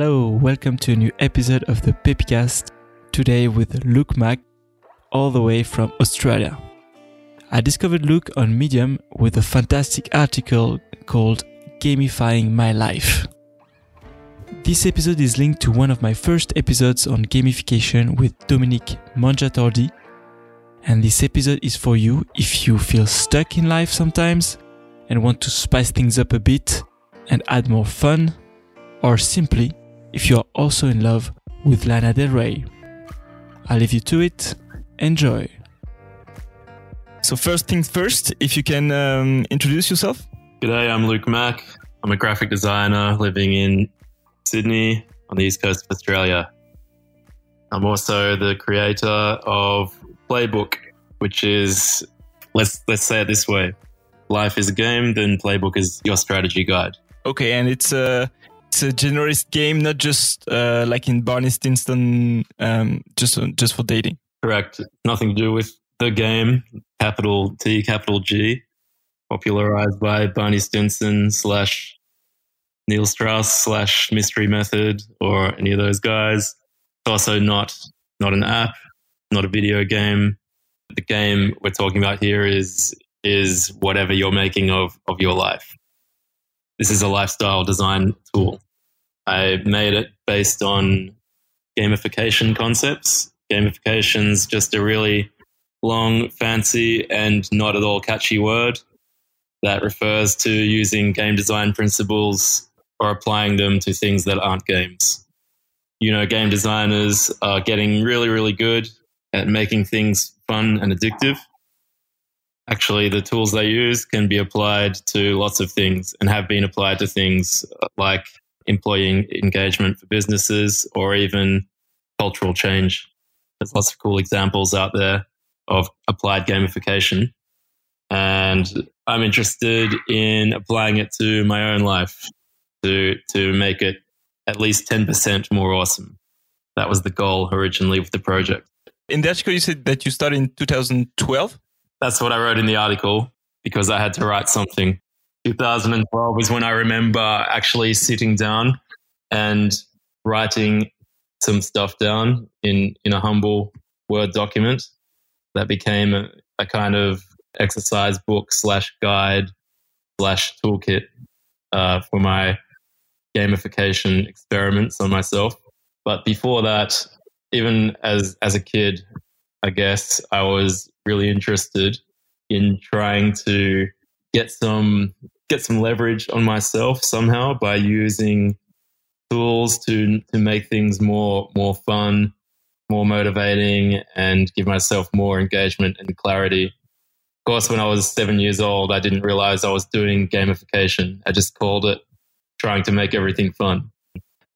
Hello, welcome to a new episode of the Pepicast. Today with Luke Mack, all the way from Australia. I discovered Luke on Medium with a fantastic article called Gamifying My Life. This episode is linked to one of my first episodes on gamification with Dominique Monjatordi. And this episode is for you if you feel stuck in life sometimes and want to spice things up a bit and add more fun, or simply if you are also in love with Lana Del Rey. I'll leave you to it. Enjoy. So, first things first, if you can um, introduce yourself. G'day, I'm Luke Mack. I'm a graphic designer living in Sydney on the east coast of Australia. I'm also the creator of Playbook, which is let's let's say it this way: life is a game, then Playbook is your strategy guide. Okay, and it's a it's a generalist game, not just uh, like in Barney Stinson, um, just just for dating. Correct. Nothing to do with the game, capital T, capital G, popularized by Barney Stinson slash Neil Strauss slash Mystery Method or any of those guys. It's also not not an app, not a video game. The game we're talking about here is is whatever you're making of of your life. This is a lifestyle design tool. I made it based on gamification concepts. Gamification's just a really long, fancy, and not at all catchy word that refers to using game design principles or applying them to things that aren't games. You know, game designers are getting really, really good at making things fun and addictive. Actually, the tools they use can be applied to lots of things and have been applied to things like employee engagement for businesses or even cultural change. There's lots of cool examples out there of applied gamification. And I'm interested in applying it to my own life to, to make it at least 10% more awesome. That was the goal originally with the project. In article, you said that you started in 2012? That's what I wrote in the article because I had to write something. 2012 was when I remember actually sitting down and writing some stuff down in, in a humble Word document that became a, a kind of exercise book slash guide slash toolkit uh, for my gamification experiments on myself. But before that, even as as a kid, I guess I was really interested in trying to get some get some leverage on myself somehow by using tools to to make things more more fun more motivating and give myself more engagement and clarity. Of course, when I was seven years old, I didn't realize I was doing gamification. I just called it trying to make everything fun.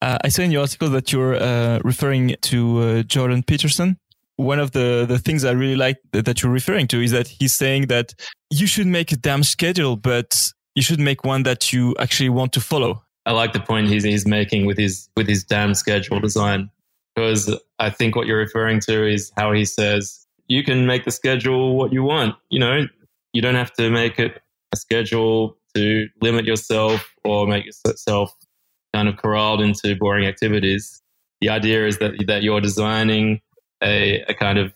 Uh, I saw in your article that you're uh, referring to uh, Jordan Peterson. One of the, the things I really like that you're referring to is that he's saying that you should make a damn schedule, but you should make one that you actually want to follow. I like the point he's, he's making with his with his damn schedule design because I think what you're referring to is how he says you can make the schedule what you want. You know, you don't have to make it a schedule to limit yourself or make yourself kind of corralled into boring activities. The idea is that that you're designing a, a kind of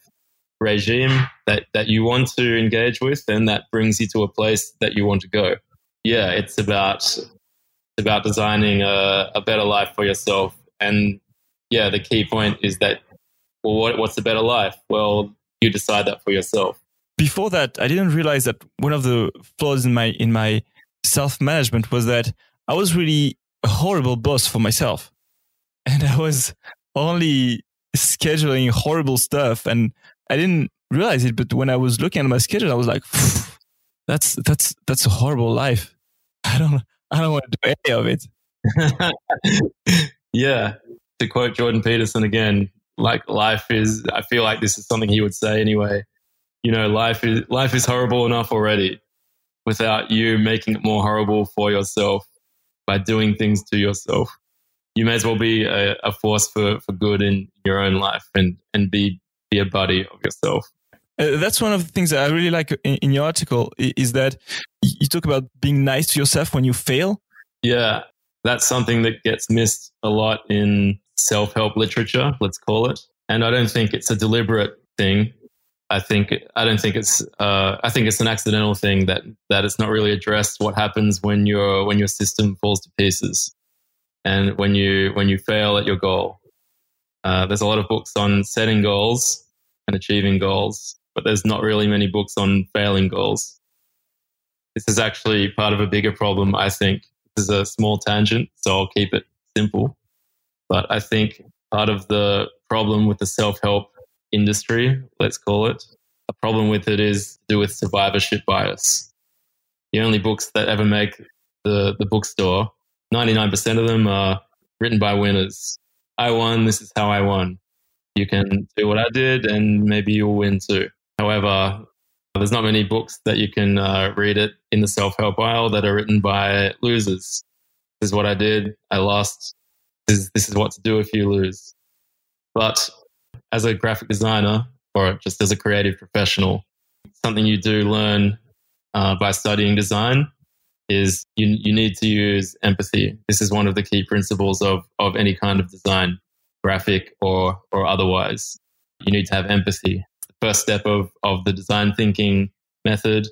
regime that, that you want to engage with and that brings you to a place that you want to go. Yeah, it's about it's about designing a, a better life for yourself and yeah, the key point is that, well, what, what's a better life? Well, you decide that for yourself. Before that, I didn't realize that one of the flaws in my in my self management was that I was really a horrible boss for myself, and I was only scheduling horrible stuff, and I didn't realize it. But when I was looking at my schedule, I was like, "That's that's that's a horrible life. I don't I don't want to do any of it." yeah, to quote Jordan Peterson again, like life is, I feel like this is something he would say anyway. You know, life is, life is horrible enough already without you making it more horrible for yourself by doing things to yourself. You may as well be a, a force for, for good in your own life and, and be, be a buddy of yourself. Uh, that's one of the things that I really like in, in your article is that you talk about being nice to yourself when you fail. Yeah, that's something that gets missed a lot in self help literature, let's call it. And I don't think it's a deliberate thing. I think I don't think it's uh, I think it's an accidental thing that that it's not really addressed what happens when your when your system falls to pieces and when you when you fail at your goal. Uh, there's a lot of books on setting goals and achieving goals, but there's not really many books on failing goals. This is actually part of a bigger problem. I think this is a small tangent, so I'll keep it simple. But I think part of the problem with the self help industry, let's call it. A problem with it is to do with survivorship bias. The only books that ever make the, the bookstore, 99% of them are written by winners. I won, this is how I won. You can do what I did and maybe you'll win too. However, there's not many books that you can uh, read it in the self help aisle that are written by losers. This is what I did. I lost. This is, this is what to do if you lose. But as a graphic designer or just as a creative professional, something you do learn uh, by studying design is you, you need to use empathy. This is one of the key principles of, of any kind of design, graphic or, or otherwise. You need to have empathy. The first step of, of the design thinking method.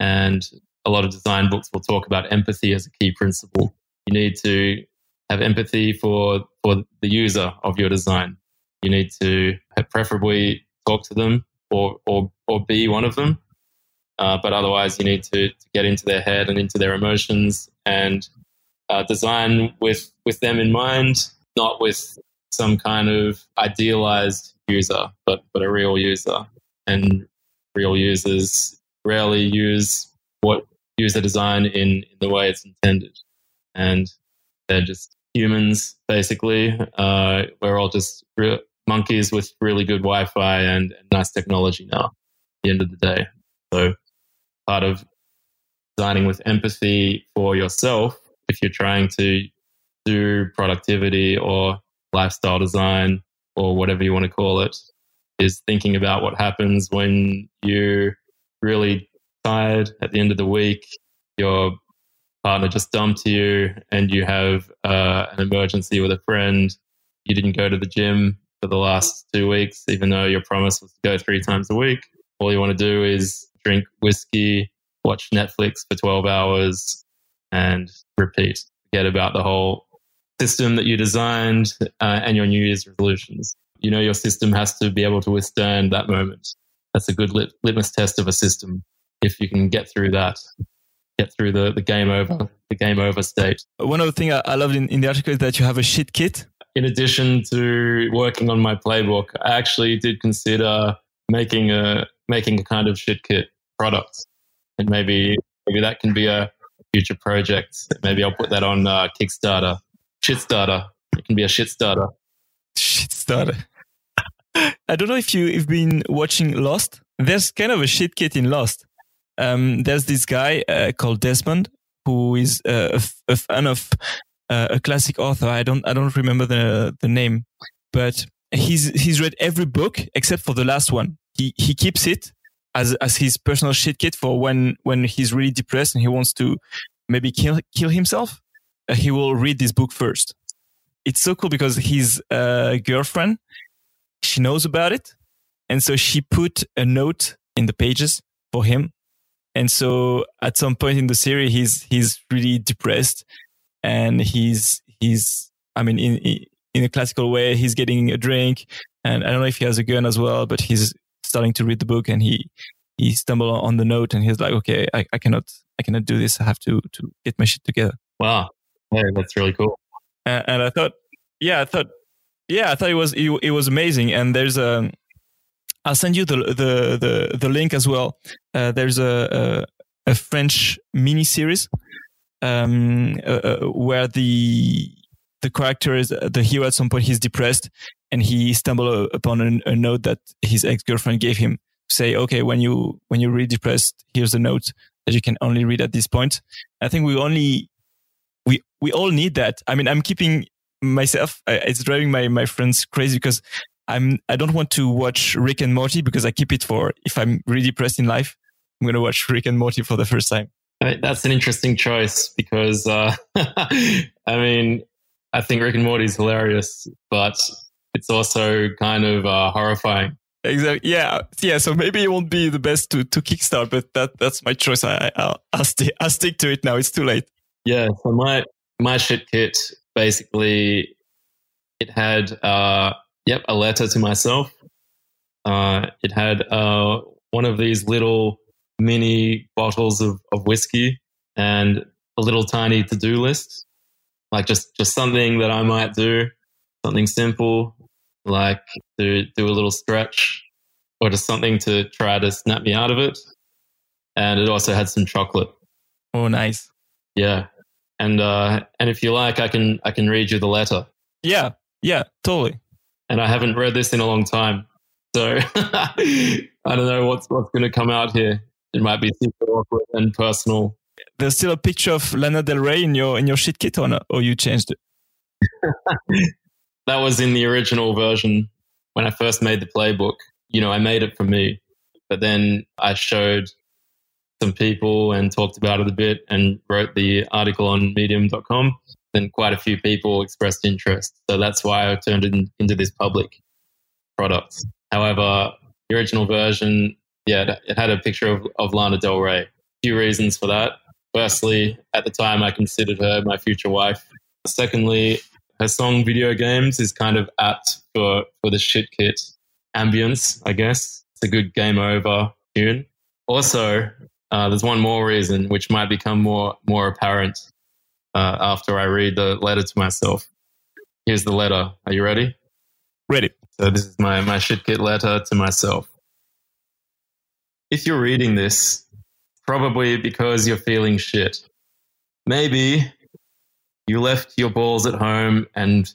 And a lot of design books will talk about empathy as a key principle. You need to have empathy for, for the user of your design. You need to preferably talk to them or, or, or be one of them. Uh, but otherwise, you need to, to, get into their head and into their emotions and uh, design with, with them in mind, not with some kind of idealized user, but, but a real user. And real users rarely use what user design in, in the way it's intended. And they're just humans, basically. Uh, we're all just re- monkeys with really good Wi-Fi and, and nice technology now. At the end of the day, so part of designing with empathy for yourself, if you're trying to do productivity or lifestyle design or whatever you want to call it, is thinking about what happens when you're really tired at the end of the week. Your partner just dumped you and you have uh, an emergency with a friend. You didn't go to the gym for the last two weeks, even though your promise was to go three times a week. All you want to do is drink whiskey, watch Netflix for 12 hours, and repeat. Forget about the whole system that you designed uh, and your New Year's resolutions. You know, your system has to be able to withstand that moment. That's a good lit- litmus test of a system. If you can get through that, get through the, the game over, the game over state. One other thing I loved in, in the article is that you have a shit kit in addition to working on my playbook, I actually did consider making a making a kind of shit kit product, and maybe maybe that can be a future project. Maybe I'll put that on uh, Kickstarter. Shit starter. It can be a shit starter. Shit starter. I don't know if you, have been watching Lost. There's kind of a shit kit in Lost. Um, there's this guy uh, called Desmond who is uh, a, f- a fan of uh, a classic author. I don't I don't remember the the name, but he's he's read every book except for the last one. He he keeps it as as his personal shit kit for when when he's really depressed and he wants to maybe kill kill himself. Uh, he will read this book first. It's so cool because his uh, girlfriend she knows about it, and so she put a note in the pages for him. And so at some point in the series, he's he's really depressed and he's he's I mean in in a classical way he's getting a drink and I don't know if he has a gun as well, but he's starting to read the book and he he stumbled on the note and he's like, okay, I, I cannot I cannot do this. I have to to get my shit together. Wow, hey, that's really cool. And, and I thought, yeah, I thought, yeah, I thought it was it, it was amazing. And there's a I'll send you the the the, the link as well. Uh, there's a, a, a French mini series um, uh, uh, where the the character is the hero at some point he's depressed and he stumbled upon a, a note that his ex girlfriend gave him to say, okay, when you when you're really depressed, here's a note that you can only read at this point. I think we only we we all need that. I mean, I'm keeping myself. It's driving my my friends crazy because I'm I don't want to watch Rick and Morty because I keep it for if I'm really depressed in life. I'm gonna watch Rick and Morty for the first time. that's an interesting choice because, uh, I mean, I think Rick and Morty is hilarious, but it's also kind of uh, horrifying. Exactly. Yeah. Yeah. So maybe it won't be the best to, to kickstart, but that that's my choice. I, I'll, I'll, st- I'll stick to it now. It's too late. Yeah. So my, my shit kit basically, it had, uh, yep, a letter to myself. Uh, it had, uh, one of these little mini bottles of, of whiskey and a little tiny to-do list. Like just, just something that I might do, something simple, like to do a little stretch or just something to try to snap me out of it. And it also had some chocolate. Oh, nice. Yeah. And, uh, and if you like, I can, I can read you the letter. Yeah. Yeah, totally. And I haven't read this in a long time. So I don't know what's, what's going to come out here. It might be super awkward and personal. There's still a picture of Lana Del Rey in your, in your shit kit or, not, or you changed it? that was in the original version when I first made the playbook. You know, I made it for me, but then I showed some people and talked about it a bit and wrote the article on medium.com. Then quite a few people expressed interest. So that's why I turned it into this public product. However, the original version, yeah, it had a picture of, of Lana Del Rey. A few reasons for that. Firstly, at the time, I considered her my future wife. Secondly, her song Video Games is kind of apt for, for the shit kit ambience, I guess. It's a good game over tune. Also, uh, there's one more reason which might become more, more apparent uh, after I read the letter to myself. Here's the letter. Are you ready? Ready. So this is my, my shit kit letter to myself. If you're reading this, probably because you're feeling shit. Maybe you left your balls at home and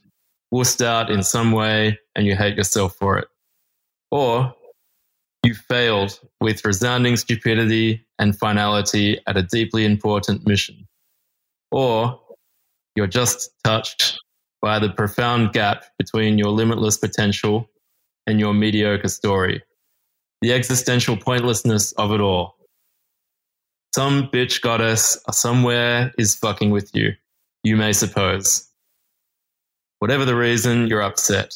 wussed out in some way and you hate yourself for it. Or you failed with resounding stupidity and finality at a deeply important mission. Or you're just touched by the profound gap between your limitless potential and your mediocre story. The existential pointlessness of it all. Some bitch goddess somewhere is fucking with you you may suppose. Whatever the reason, you're upset.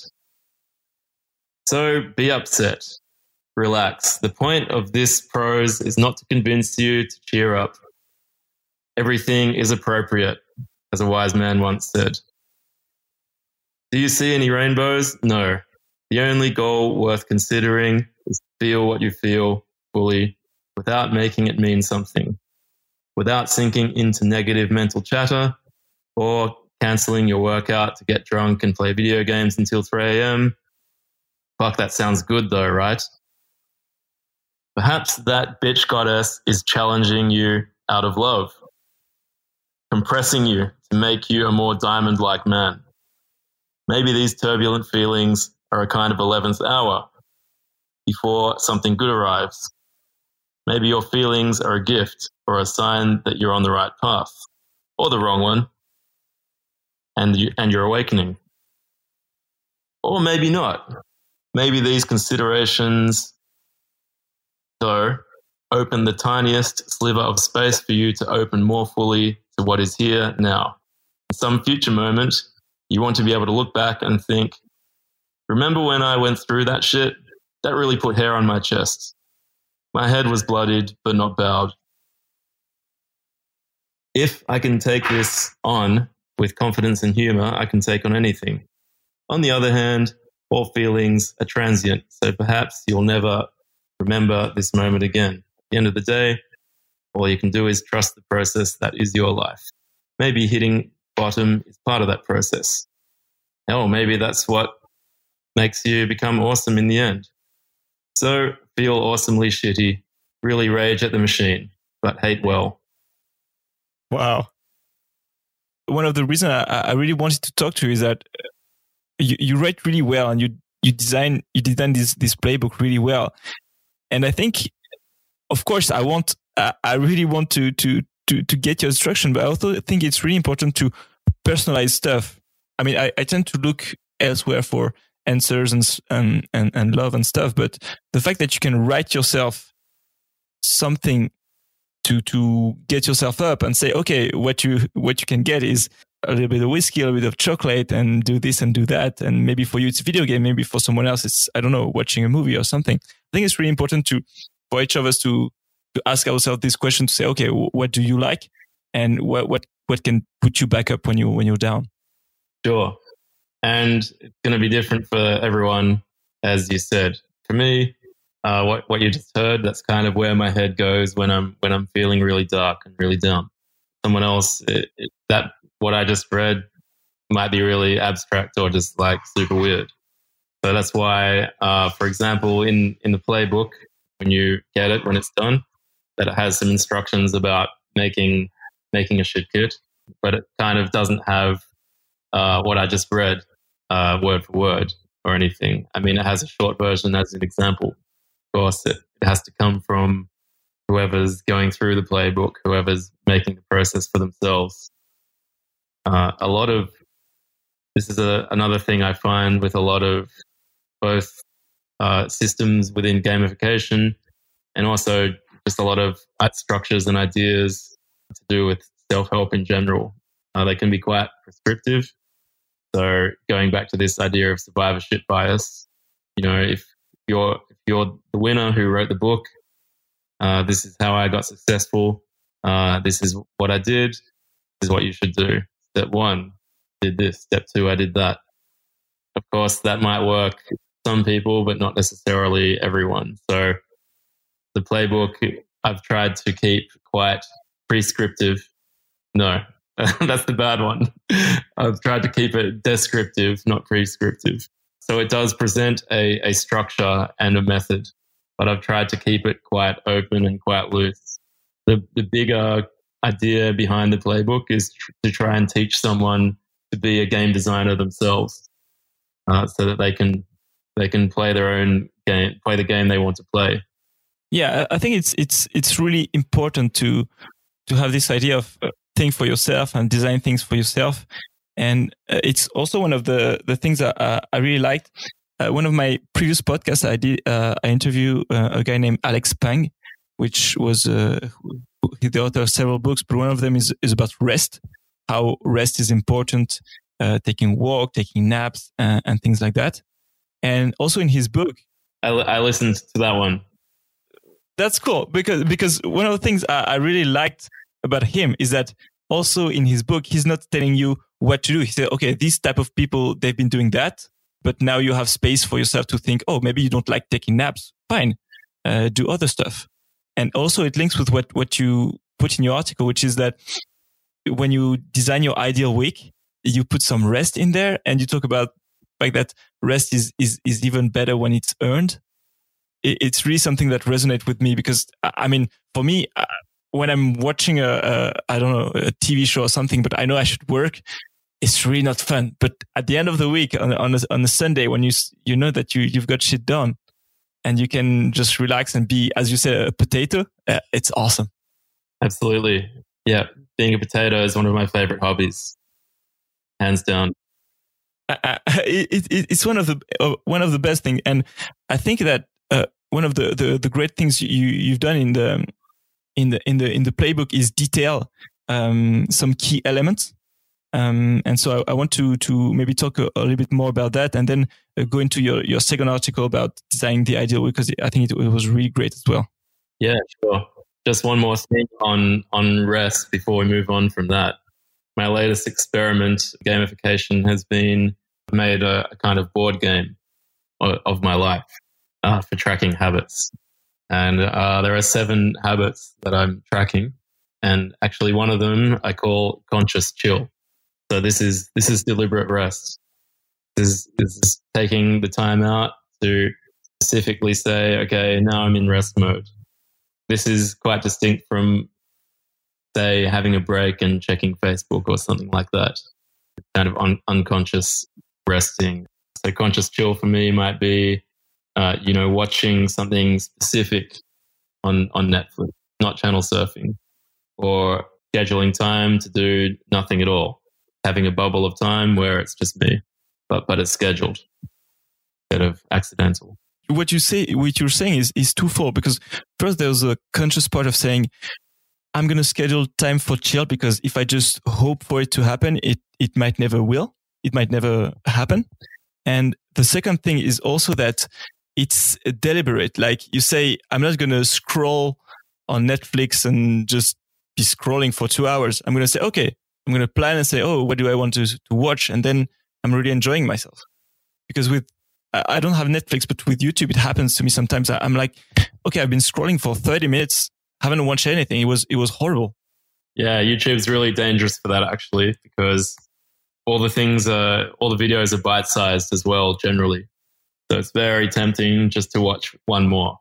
So be upset. Relax. The point of this prose is not to convince you to cheer up. Everything is appropriate, as a wise man once said. Do you see any rainbows? No. The only goal worth considering is feel what you feel fully without making it mean something, without sinking into negative mental chatter or canceling your workout to get drunk and play video games until 3 a.m. Fuck, that sounds good though, right? Perhaps that bitch goddess is challenging you out of love, compressing you to make you a more diamond like man. Maybe these turbulent feelings are a kind of 11th hour before something good arrives. Maybe your feelings are a gift or a sign that you're on the right path or the wrong one and and your awakening. Or maybe not. Maybe these considerations, though, open the tiniest sliver of space for you to open more fully to what is here now. In some future moment, you want to be able to look back and think, remember when I went through that shit? That really put hair on my chest. My head was bloodied, but not bowed. If I can take this on with confidence and humor, I can take on anything. On the other hand, all feelings are transient, so perhaps you'll never remember this moment again. At the end of the day, all you can do is trust the process that is your life. Maybe hitting bottom is part of that process. Hell, maybe that's what makes you become awesome in the end. So feel awesomely shitty, really rage at the machine, but hate well. Wow one of the reasons I, I, really wanted to talk to you is that uh, you, you write really well and you you design you design this this playbook really well, and I think, of course, I want I, I really want to to to to get your instruction, but I also think it's really important to personalize stuff. I mean, I, I tend to look elsewhere for answers and, and and and love and stuff, but the fact that you can write yourself something to to get yourself up and say, okay, what you what you can get is a little bit of whiskey, a little bit of chocolate, and do this and do that. And maybe for you it's video game, maybe for someone else it's I don't know, watching a movie or something. I think it's really important to for each of us to to ask ourselves this question to say, okay, what do you like, and what what what can put you back up when you when you're down. Sure, and it's going to be different for everyone, as you said. For me, uh, what what you just heard, that's kind of where my head goes when I'm when I'm feeling really dark and really down. Someone else, it, it, that what I just read might be really abstract or just like super weird. So that's why, uh, for example, in in the playbook, when you get it when it's done, that it has some instructions about making making a shit kit, but it kind of doesn't have uh, what I just read uh, word for word or anything. I mean, it has a short version as an example. Course, it, it has to come from whoever's going through the playbook, whoever's making the process for themselves. Uh, a lot of this is a, another thing I find with a lot of both uh, systems within gamification and also just a lot of structures and ideas to do with self help in general. Uh, they can be quite prescriptive. So going back to this idea of survivorship bias, you know, if you're if you're the winner who wrote the book, uh, this is how I got successful. Uh, this is what I did. This is what you should do. Step one, did this. Step two, I did that. Of course, that might work some people, but not necessarily everyone. So the playbook I've tried to keep quite prescriptive. No, that's the bad one. I've tried to keep it descriptive, not prescriptive. So it does present a, a structure and a method, but I've tried to keep it quite open and quite loose. The, the bigger idea behind the playbook is tr- to try and teach someone to be a game designer themselves uh, so that they can they can play their own game, play the game they want to play. Yeah, I think it's it's it's really important to to have this idea of uh, think for yourself and design things for yourself. And uh, it's also one of the the things that uh, I really liked. Uh, one of my previous podcasts, I did uh, I interviewed uh, a guy named Alex Pang, which was the author of several books, but one of them is is about rest, how rest is important, taking walk, taking naps, and things like that. And also in his book, I, I listened to that one that's cool because because one of the things I, I really liked about him is that also in his book he's not telling you what to do. He said, okay, these type of people they've been doing that, but now you have space for yourself to think. Oh, maybe you don't like taking naps. Fine, uh, do other stuff. And also it links with what what you put in your article, which is that when you design your ideal week, you put some rest in there, and you talk about like that rest is is is even better when it's earned it's really something that resonates with me because I mean, for me, when I'm watching a, a I don't know a TV show or something, but I know I should work, it's really not fun. But at the end of the week on on a, on a Sunday when you you know that you you've got shit done and you can just relax and be as you said a potato, uh, it's awesome. Absolutely, yeah. Being a potato is one of my favorite hobbies, hands down. Uh, it, it, it's one of the uh, one of the best things, and I think that uh, one of the, the, the great things you you've done in the in the in the in the playbook is detail um, some key elements. Um, and so I, I, want to to maybe talk a, a, little bit more about that, and then uh, go into your your second article about designing the ideal because I think it, it was really great as well. Yeah, sure. Just one more thing on on rest before we move on from that. My latest experiment, gamification, has been made a, a kind of board game of, of my life uh, for tracking habits. And uh, there are seven habits that I'm tracking. And actually, one of them I call conscious chill. So this is this is deliberate rest. This is, this is taking the time out to specifically say, okay, now I'm in rest mode. This is quite distinct from, say, having a break and checking Facebook or something like that. Kind of un- unconscious resting. So conscious chill for me might be uh, you know, watching something specific on, on Netflix, not channel surfing, or scheduling time to do nothing at all, having a bubble of time where it's just me, but, but it's scheduled instead of accidental. What you say, what you're saying is, is twofold because first there's a conscious part of saying, I'm going to schedule time for chill because if I just hope for it to happen, it, it might never will. It might never happen. And the second thing is also that it's deliberate. Like you say, I'm not going to scroll on Netflix and just be scrolling for two hours. I'm going to say, okay, I'm going to plan and say, oh, what do I want to, to watch? And then I'm really enjoying myself. Because with, I don't have Netflix, but with YouTube, it happens to me sometimes. I'm like, okay, I've been scrolling for 30 minutes, haven't watched anything. It was, it was horrible. Yeah, YouTube's really dangerous for that actually, because all the things are, all the videos are bite sized as well, generally. So it's very tempting just to watch one more.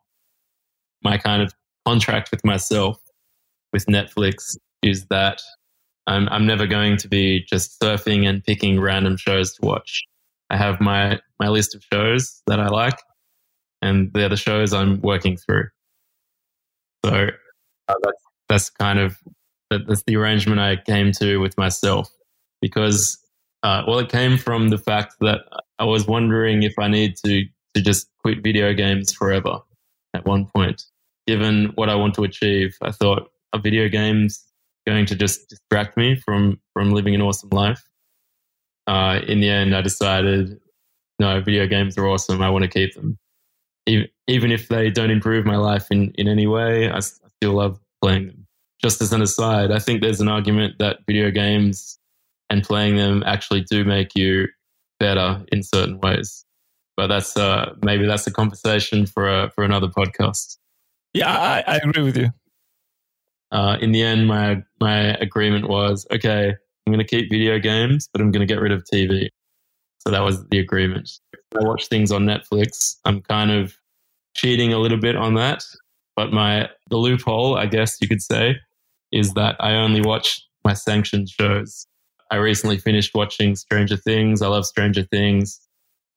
My kind of contract with myself with Netflix is that I'm, I'm never going to be just surfing and picking random shows to watch. I have my, my list of shows that I like, and they're the shows I'm working through. So uh, that's, that's kind of that's the arrangement I came to with myself because uh, well, it came from the fact that I was wondering if I need to to just quit video games forever at one point. Given what I want to achieve, I thought are video games going to just distract me from from living an awesome life? Uh, in the end, I decided no, video games are awesome. I want to keep them, even, even if they don't improve my life in in any way. I, I still love playing them. Just as an aside, I think there's an argument that video games and playing them actually do make you better in certain ways. But that's uh, maybe that's a conversation for a, for another podcast. Yeah, I, I agree with you. Uh, in the end, my my agreement was okay. I'm going to keep video games, but I'm going to get rid of TV. So that was the agreement. I watch things on Netflix. I'm kind of cheating a little bit on that, but my the loophole, I guess you could say, is that I only watch my sanctioned shows. I recently finished watching Stranger Things. I love Stranger Things.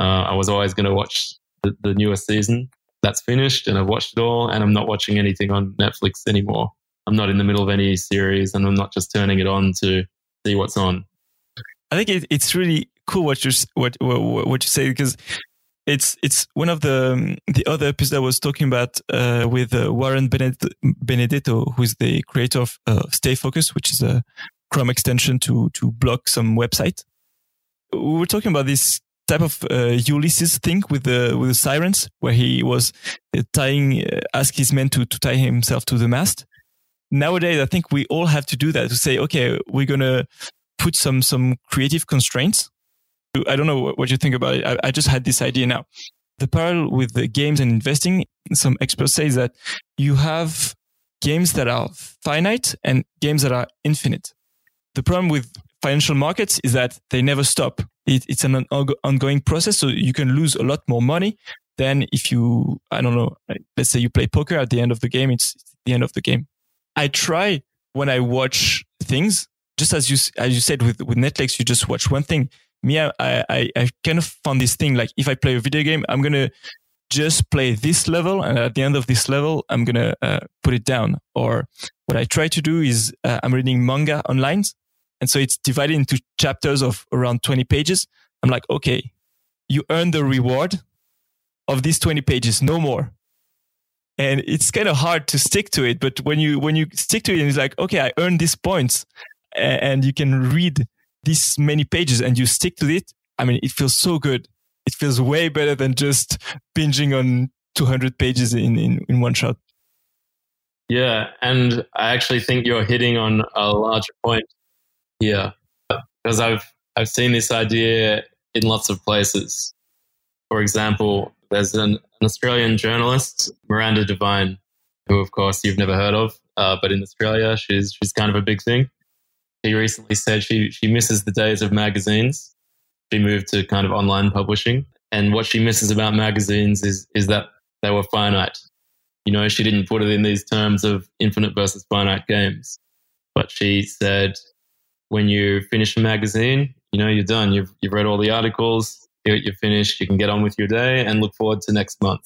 Uh, I was always going to watch the, the newest season. That's finished, and I've watched it all. And I'm not watching anything on Netflix anymore. I'm not in the middle of any series, and I'm not just turning it on to see what's on. I think it, it's really cool what you what what, what you say because it's it's one of the um, the other episodes I was talking about uh, with uh, Warren Benedetto, who's the creator of uh, StayFocusd, which is a Chrome extension to to block some website. We were talking about this type of uh, Ulysses thing with the with the sirens, where he was uh, tying, uh, ask his men to to tie himself to the mast. Nowadays, I think we all have to do that to say, okay, we're gonna put some some creative constraints. I don't know what you think about it. I, I just had this idea now. The parallel with the games and investing, some experts say that you have games that are finite and games that are infinite. The problem with financial markets is that they never stop. It, it's an ongoing process. So you can lose a lot more money than if you, I don't know, let's say you play poker at the end of the game, it's the end of the game. I try when I watch things, just as you, as you said with, with Netflix, you just watch one thing. Me, I, I, I kind of found this thing like if I play a video game, I'm to just play this level. And at the end of this level, I'm to uh, put it down. Or what I try to do is uh, I'm reading manga online and so it's divided into chapters of around 20 pages. I'm like, okay, you earn the reward of these 20 pages, no more. And it's kind of hard to stick to it. But when you, when you stick to it and it's like, okay, I earned these points and you can read these many pages and you stick to it. I mean, it feels so good. It feels way better than just binging on 200 pages in, in, in one shot. Yeah. And I actually think you're hitting on a larger point here because I've I've seen this idea in lots of places. For example, there's an, an Australian journalist, Miranda Devine, who of course you've never heard of, uh, but in Australia she's she's kind of a big thing. She recently said she she misses the days of magazines. She moved to kind of online publishing, and what she misses about magazines is is that they were finite. You know, she didn't put it in these terms of infinite versus finite games, but she said when you finish a magazine, you know, you're done. You've, you've read all the articles, you're, finished. You can get on with your day and look forward to next month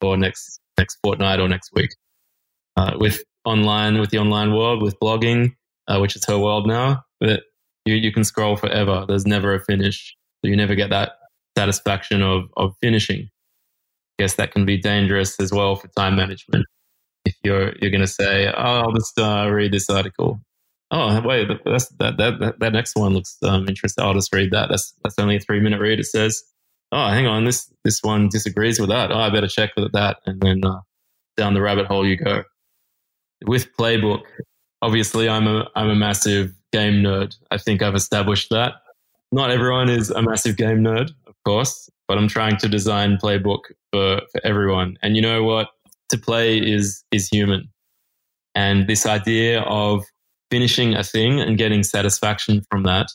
or next, next fortnight or next week. Uh, with online, with the online world, with blogging, uh, which is her world now, but you, you can scroll forever. There's never a finish. So you never get that satisfaction of, of finishing. I guess that can be dangerous as well for time management. if you're you're going to say, "Oh, I'll just uh, read this article." Oh, wait, that's, that that that next one looks um, interesting. I'll just read that. That's that's only a three minute read. It says, "Oh, hang on, this this one disagrees with that. Oh, I better check with that." And then uh, down the rabbit hole you go. With Playbook, obviously, I'm a I'm a massive game nerd. I think I've established that. Not everyone is a massive game nerd, of course, but I'm trying to design Playbook for for everyone. And you know what? To play is is human, and this idea of finishing a thing and getting satisfaction from that,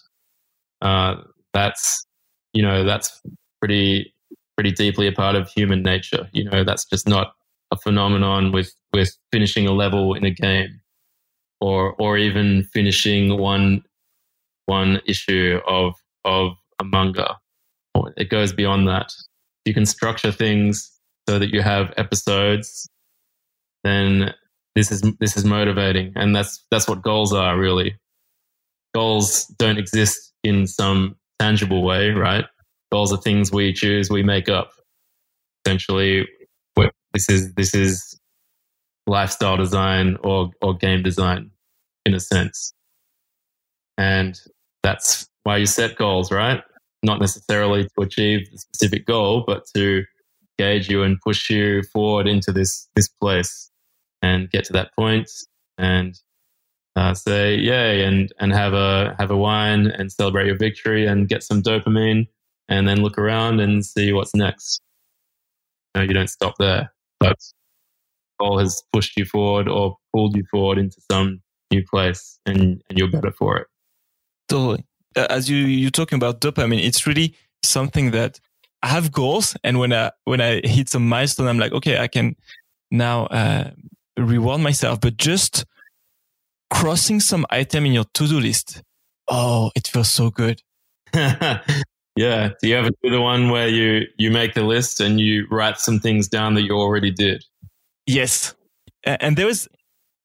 uh, that's you know that's pretty pretty deeply a part of human nature. You know, that's just not a phenomenon with with finishing a level in a game, or or even finishing one one issue of of a manga. It goes beyond that. You can structure things so that you have episodes. Then this is this is motivating, and that's that's what goals are really. Goals don't exist in some tangible way, right? Goals are things we choose, we make up. Essentially, this is this is lifestyle design or or game design in a sense, and that's why you set goals, right? Not necessarily to achieve the specific goal, but to gauge you and push you forward into this this place and get to that point and uh, say yay and and have a have a wine and celebrate your victory and get some dopamine and then look around and see what's next. No, you don't stop there, but goal has pushed you forward or pulled you forward into some new place, and and you're better for it. Totally. As you you're talking about dopamine, it's really something that I have goals, and when I when I hit some milestone, I'm like, okay, I can now uh, reward myself, but just crossing some item in your to-do list. Oh, it feels so good. yeah. Do you ever do the one where you, you make the list and you write some things down that you already did? Yes. And there was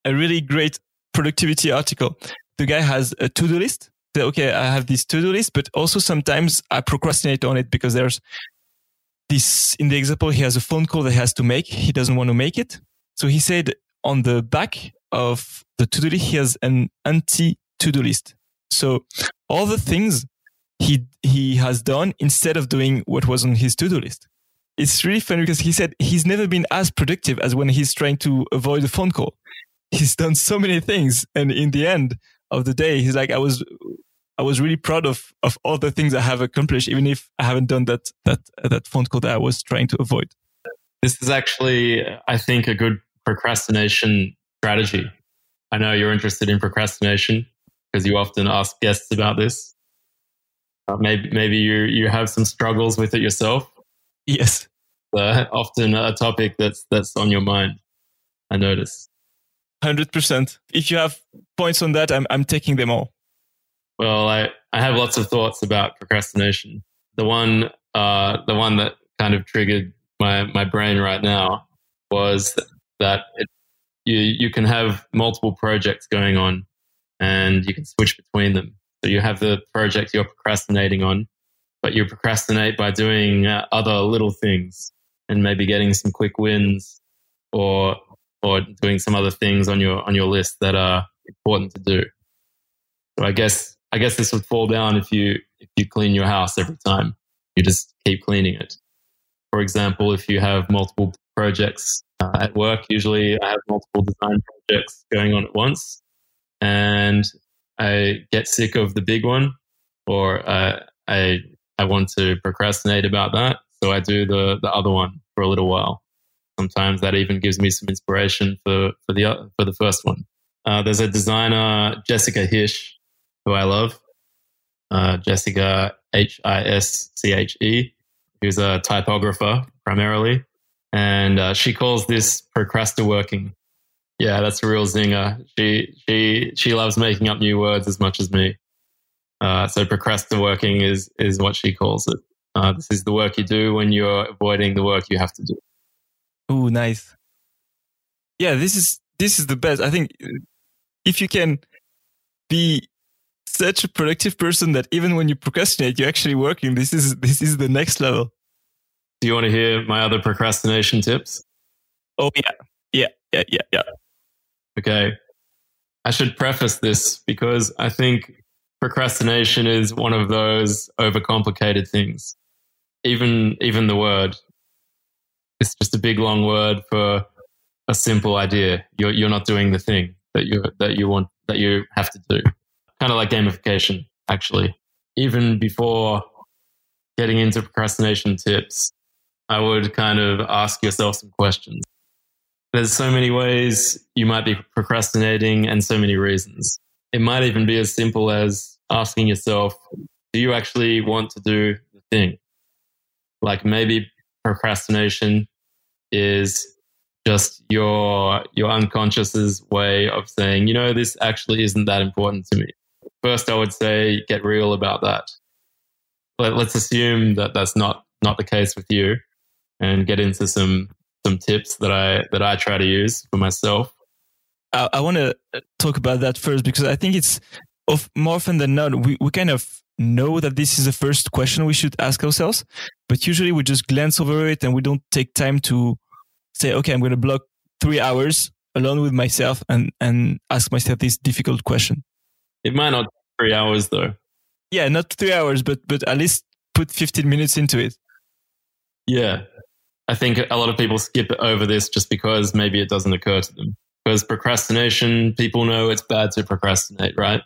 a really great productivity article. The guy has a to-do list. So, okay, I have this to-do list, but also sometimes I procrastinate on it because there's this, in the example, he has a phone call that he has to make. He doesn't want to make it. So he said on the back of the to-do list, he has an anti to-do list. So all the things he he has done instead of doing what was on his to-do list. It's really funny because he said he's never been as productive as when he's trying to avoid a phone call. He's done so many things, and in the end of the day, he's like, I was I was really proud of of all the things I have accomplished, even if I haven't done that that that phone call that I was trying to avoid. This is actually, I think, a good procrastination strategy? I know you're interested in procrastination because you often ask guests about this. Uh, maybe maybe you you have some struggles with it yourself. Yes, uh, often a topic that's that's on your mind. I notice. Hundred percent. If you have points on that, I'm I'm taking them all. Well, I I have lots of thoughts about procrastination. The one uh the one that kind of triggered my my brain right now was that it, you you can have multiple projects going on, and you can switch between them. So you have the project you're procrastinating on, but you procrastinate by doing uh, other little things and maybe getting some quick wins, or or doing some other things on your on your list that are important to do. So I guess I guess this would fall down if you if you clean your house every time. You just keep cleaning it. For example, if you have multiple projects uh, at work. Usually, I have multiple design projects going on at once, and I get sick of the big one, or uh, I I want to procrastinate about that, so I do the the other one for a little while. Sometimes that even gives me some inspiration for for the for the first one. Uh, there's a designer Jessica Hische who I love. Uh, Jessica H I S C H E, who's a typographer primarily and uh, she calls this procrasti working. Yeah, that's a real zinger. She she she loves making up new words as much as me. Uh, so procrasti working is is what she calls it. Uh, this is the work you do when you're avoiding the work you have to do. Oh, nice. Yeah, this is this is the best. I think if you can be such a productive person that even when you procrastinate, you're actually working. This is this is the next level. Do you want to hear my other procrastination tips? Oh, yeah. Yeah, yeah, yeah, yeah. Okay. I should preface this because I think procrastination is one of those overcomplicated things. Even even the word it's just a big long word for a simple idea. You're you're not doing the thing that you that you want that you have to do. Kind of like gamification, actually. Even before getting into procrastination tips, I would kind of ask yourself some questions. There's so many ways you might be procrastinating and so many reasons. It might even be as simple as asking yourself, do you actually want to do the thing? Like maybe procrastination is just your your unconscious's way of saying, you know, this actually isn't that important to me. First, I would say get real about that. But let's assume that that's not not the case with you, and get into some some tips that I that I try to use for myself. I, I want to talk about that first because I think it's of more often than not we, we kind of know that this is the first question we should ask ourselves, but usually we just glance over it and we don't take time to say, okay, I'm going to block three hours alone with myself and, and ask myself this difficult question. It might not three hours though. Yeah, not three hours, but, but at least put 15 minutes into it. Yeah. I think a lot of people skip over this just because maybe it doesn't occur to them. Because procrastination, people know it's bad to procrastinate, right?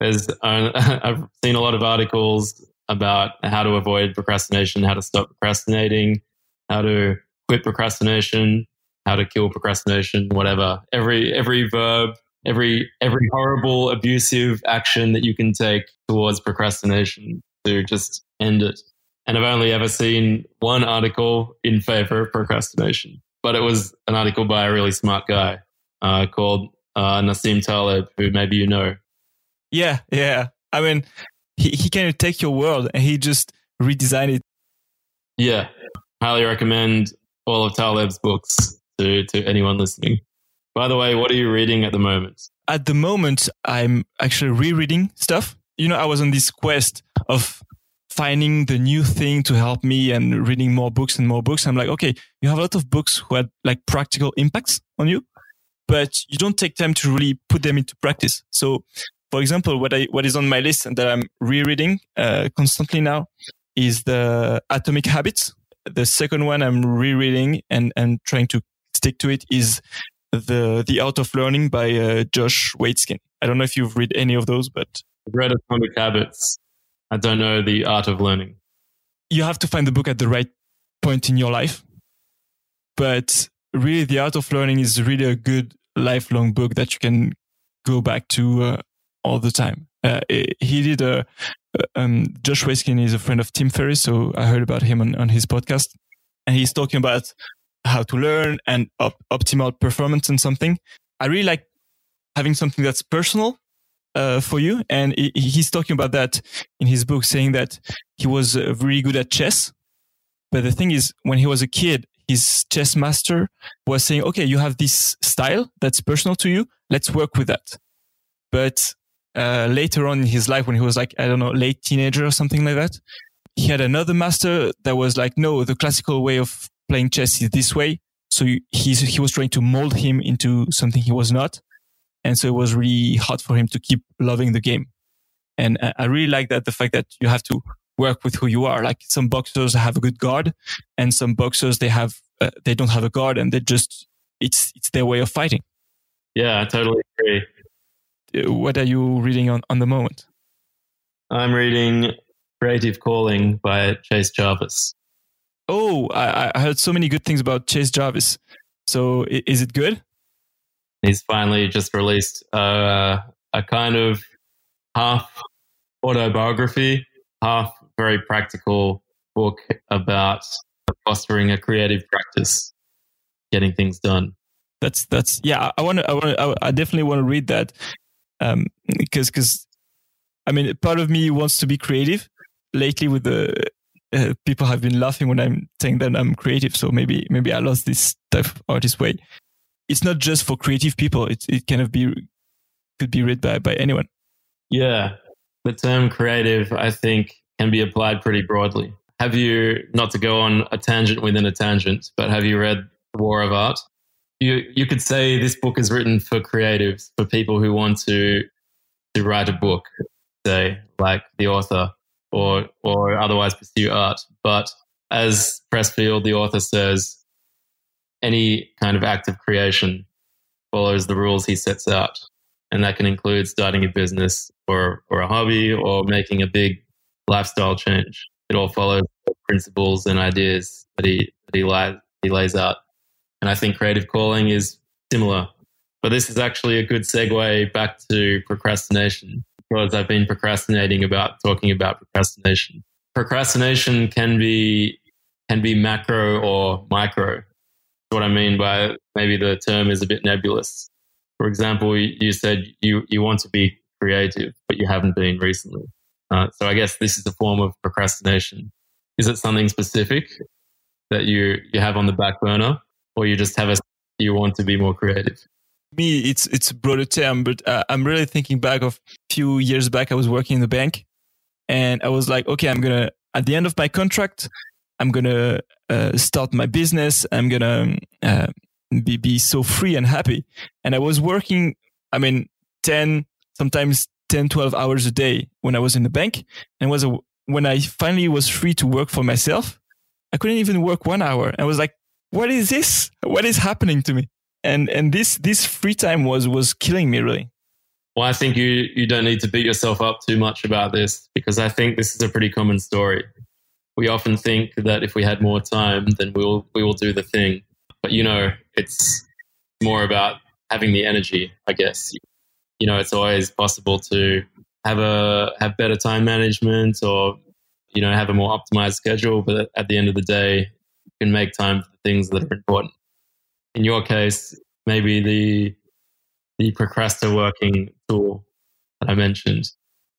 There's, uh, I've seen a lot of articles about how to avoid procrastination, how to stop procrastinating, how to quit procrastination, how to kill procrastination, whatever. Every every verb, every every horrible abusive action that you can take towards procrastination to just end it. And I've only ever seen one article in favor of procrastination, but it was an article by a really smart guy uh, called uh, Nassim Taleb, who maybe you know. Yeah, yeah. I mean, he, he can take your world and he just redesigned it. Yeah, highly recommend all of Taleb's books to, to anyone listening. By the way, what are you reading at the moment? At the moment, I'm actually rereading stuff. You know, I was on this quest of finding the new thing to help me and reading more books and more books. I'm like, okay, you have a lot of books who had like practical impacts on you, but you don't take time to really put them into practice. So, for example, what I what is on my list and that I'm rereading uh, constantly now is the Atomic Habits the second one I'm rereading and, and trying to stick to it is the the Art of Learning by uh, Josh Waitzkin. I don't know if you've read any of those, but I've read Atomic Habits. I don't know the Art of Learning. You have to find the book at the right point in your life. But really, the Art of Learning is really a good lifelong book that you can go back to uh, all the time. Uh, he did a um, Josh Waitzkin is a friend of Tim Ferriss, so I heard about him on, on his podcast, and he's talking about how to learn and op- optimal performance and something. I really like having something that's personal uh, for you, and he, he's talking about that in his book, saying that he was uh, really good at chess, but the thing is, when he was a kid, his chess master was saying, "Okay, you have this style that's personal to you. Let's work with that." But uh, later on in his life when he was like, I don't know, late teenager or something like that. He had another master that was like, no, the classical way of playing chess is this way. So he's, he was trying to mold him into something he was not. And so it was really hard for him to keep loving the game. And I really like that, the fact that you have to work with who you are. Like some boxers have a good guard and some boxers, they have, uh, they don't have a guard and they just, it's, it's their way of fighting. Yeah, I totally agree what are you reading on, on the moment? I'm reading Creative Calling by Chase Jarvis. Oh, I, I heard so many good things about Chase Jarvis. So is it good? He's finally just released uh, a kind of half autobiography, half very practical book about fostering a creative practice, getting things done. That's that's yeah. I want to. I want. I definitely want to read that um, because because I mean, part of me wants to be creative. Lately, with the uh, people have been laughing when I'm saying that I'm creative, so maybe maybe I lost this type of artist way. It's not just for creative people. It it kind of be could be read by by anyone. Yeah, the term creative, I think, can be applied pretty broadly. Have you not to go on a tangent within a tangent, but have you read War of Art? you you could say this book is written for creatives, for people who want to to write a book, say like the author, or or otherwise pursue art. But as Pressfield, the author says, any kind of act of creation follows the rules he sets out, and that can include starting a business or or a hobby or making a big lifestyle change. It all follows principles and ideas that he that he, li- he lays out. And I think creative calling is similar. But this is actually a good segue back to procrastination because I've been procrastinating about talking about procrastination. Procrastination can be can be macro or micro. What I mean by maybe the term is a bit nebulous. For example, you said you, you want to be creative, but you haven't been recently. Uh, so I guess this is a form of procrastination. Is it something specific that you, you have on the back burner or you just have a you want to be more creative? Me, it's it's broader term, but uh, I'm really thinking back of a few years back. I was working in the bank, and I was like, okay, I'm gonna at the end of my contract, I'm gonna uh, start my business. I'm gonna uh, be be so free and happy. And I was working. I mean, ten sometimes 10, 12 hours a day when I was in the bank, and was a, when I finally was free to work for myself. I couldn't even work one hour. I was like, what is this? What is happening to me? And and this this free time was was killing me really. Well, I think you you don't need to beat yourself up too much about this because I think this is a pretty common story. We often think that if we had more time, then we'll we will do the thing. But you know, it's more about having the energy, I guess. You know, it's always possible to have a have better time management or you know have a more optimized schedule, but at the end of the day, you can make time for the things that are important. In your case, maybe the the procrastinating working tool that I mentioned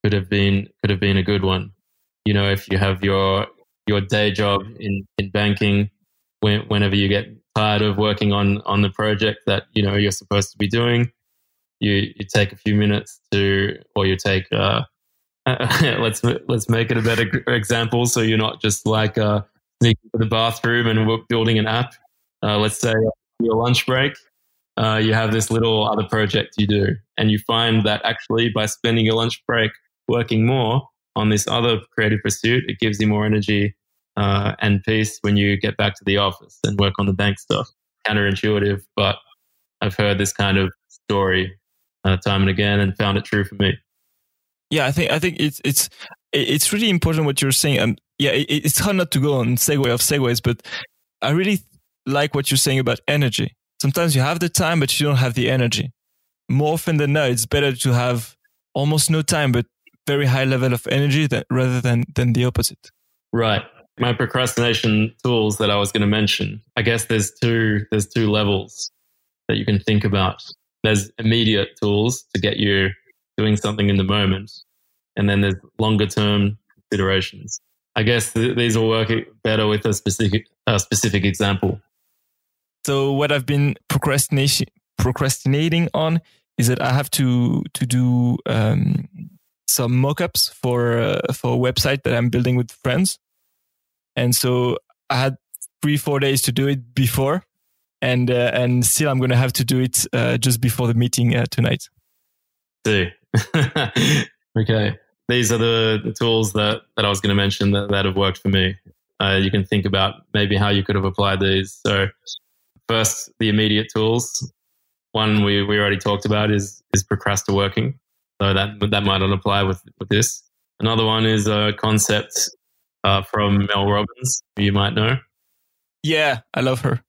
could have been could have been a good one. You know, if you have your your day job in, in banking, when, whenever you get tired of working on on the project that you know you're supposed to be doing, you you take a few minutes to, or you take. Uh, let's let's make it a better example. So you're not just like uh, sneaking to the bathroom and building an app. Uh, let's say your lunch break, uh, you have this little other project you do, and you find that actually by spending your lunch break working more on this other creative pursuit, it gives you more energy uh, and peace when you get back to the office and work on the bank stuff. Counterintuitive, but I've heard this kind of story uh, time and again and found it true for me. Yeah, I think I think it's it's it's really important what you're saying. Um, yeah, it, it's hard not to go on segue of segues, but I really like what you're saying about energy. Sometimes you have the time, but you don't have the energy. More often than not, it's better to have almost no time, but very high level of energy that, rather than, than the opposite. Right. My procrastination tools that I was going to mention, I guess there's two, there's two levels that you can think about. There's immediate tools to get you doing something in the moment. And then there's longer term considerations. I guess th- these will work better with a specific a specific example. So what I've been procrastination procrastinating on is that I have to to do um, some mockups for uh, for a website that I'm building with friends, and so I had three four days to do it before, and uh, and still I'm going to have to do it uh, just before the meeting uh, tonight. See, okay these are the, the tools that, that I was going to mention that, that have worked for me. Uh, you can think about maybe how you could have applied these. So, first, the immediate tools. One we, we already talked about is is procrastinating working. So that that might not apply with with this. Another one is a concept uh, from Mel Robbins, you might know. Yeah, I love her.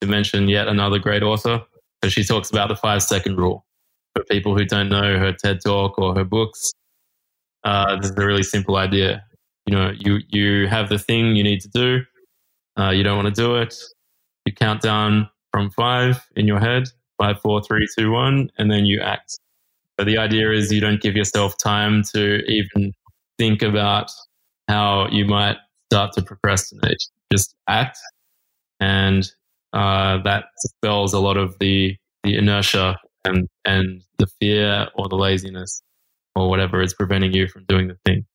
To mention yet another great author. So she talks about the five second rule. For people who don't know her TED talk or her books, uh, this is a really simple idea. You know, you you have the thing you need to do. Uh, you don't want to do it. You count down from five in your head, five, four, three, two, one, and then you act. So the idea is you don't give yourself time to even think about how you might start to procrastinate. Just act, and uh, that dispels a lot of the the inertia and and the fear or the laziness or whatever is preventing you from doing the thing.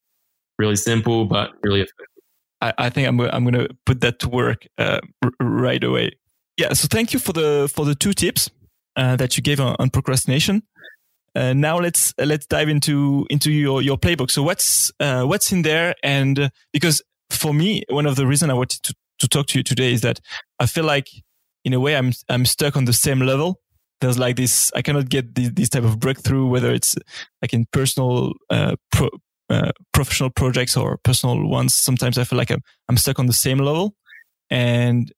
Really simple, but really effective. I, I think I'm I'm going to put that to work uh, r- right away. yeah, so thank you for the for the two tips uh, that you gave on, on procrastination. Uh, now let's uh, let's dive into into your your playbook. So what's uh, what's in there? And uh, because for me, one of the reasons I wanted to to talk to you today is that I feel like in a way I'm I'm stuck on the same level. There's like this I cannot get this, this type of breakthrough whether it's like in personal uh, pro, uh, professional projects or personal ones. Sometimes I feel like I'm I'm stuck on the same level, and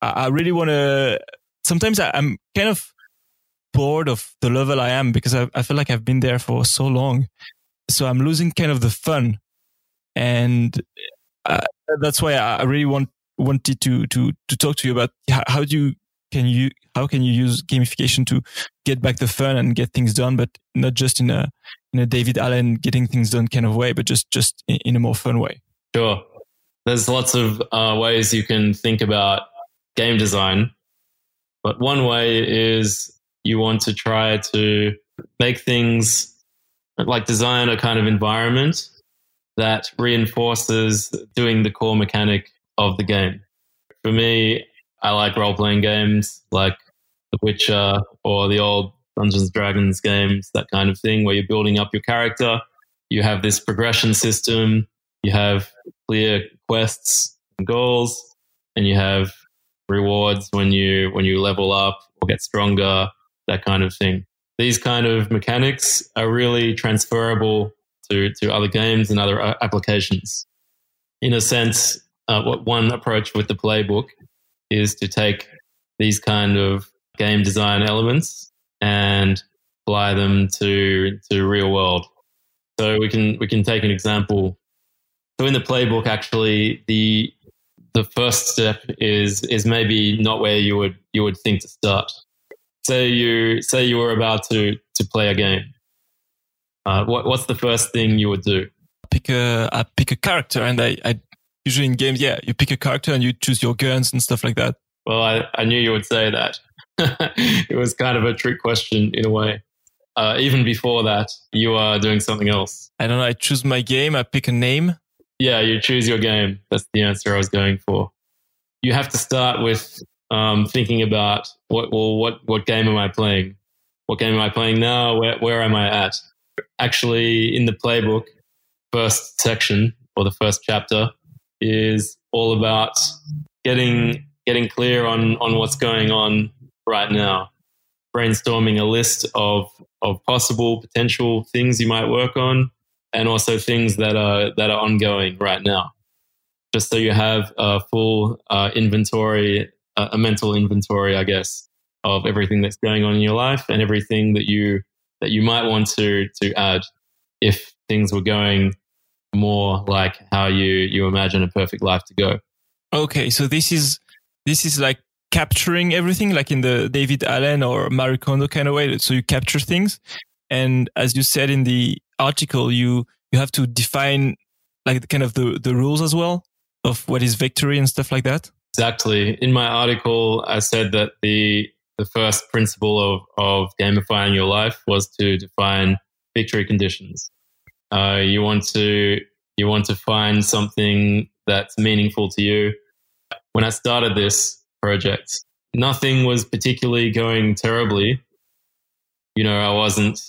I, I really want to. Sometimes I, I'm kind of bored of the level I am because I, I feel like I've been there for so long. So I'm losing kind of the fun. And uh, that's why I really want wanted to to to talk to you about how, how do you can you how can you use gamification to get back the fun and get things done, but not just in a in a David Allen getting things done kind of way, but just just in, in a more fun way. Sure. There's lots of uh, ways you can think about game design, but one way is you want to try to make things like design a kind of environment that reinforces doing the core mechanic of the game. For me, I like role playing games like The Witcher or the old Dungeons and Dragons games, that kind of thing, where you're building up your character. You have this progression system, you have clear quests and goals, and you have rewards when you when you level up or get stronger that kind of thing. These kind of mechanics are really transferable to, to other games and other uh, applications. In a sense, uh, what one approach with the playbook is to take these kind of game design elements and apply them to to real world. So we can we can take an example. So in the playbook, actually, the the first step is is maybe not where you would you would think to start say you say you were about to to play a game, uh, what what's the first thing you would do? Pick a I pick a character, and I, I usually in games, yeah, you pick a character and you choose your guns and stuff like that. Well, I, I knew you would say that. it was kind of a trick question in a way. Uh, even before that, you are doing something else. I don't know. I choose my game. I pick a name. Yeah, you choose your game. That's the answer I was going for. You have to start with um, thinking about what well what what game am I playing? What game am I playing now? Where where am I at? Actually, in the playbook, first section or the first chapter is all about getting getting clear on on what's going on right now. Brainstorming a list of of possible potential things you might work on, and also things that are that are ongoing right now just so you have a full uh, inventory a, a mental inventory, I guess, of everything that's going on in your life and everything that you that you might want to to add if things were going more like how you you imagine a perfect life to go. Okay, so this is this is like capturing everything like in the David Allen or Marie Kondo kind of way. So you capture things. And as you said in the article, you you have to define like kind of the, the rules as well of what is victory and stuff like that. Exactly. In my article, I said that the the first principle of, of gamifying your life was to define victory conditions. Uh, you want to you want to find something that's meaningful to you. When I started this project, nothing was particularly going terribly. You know, I wasn't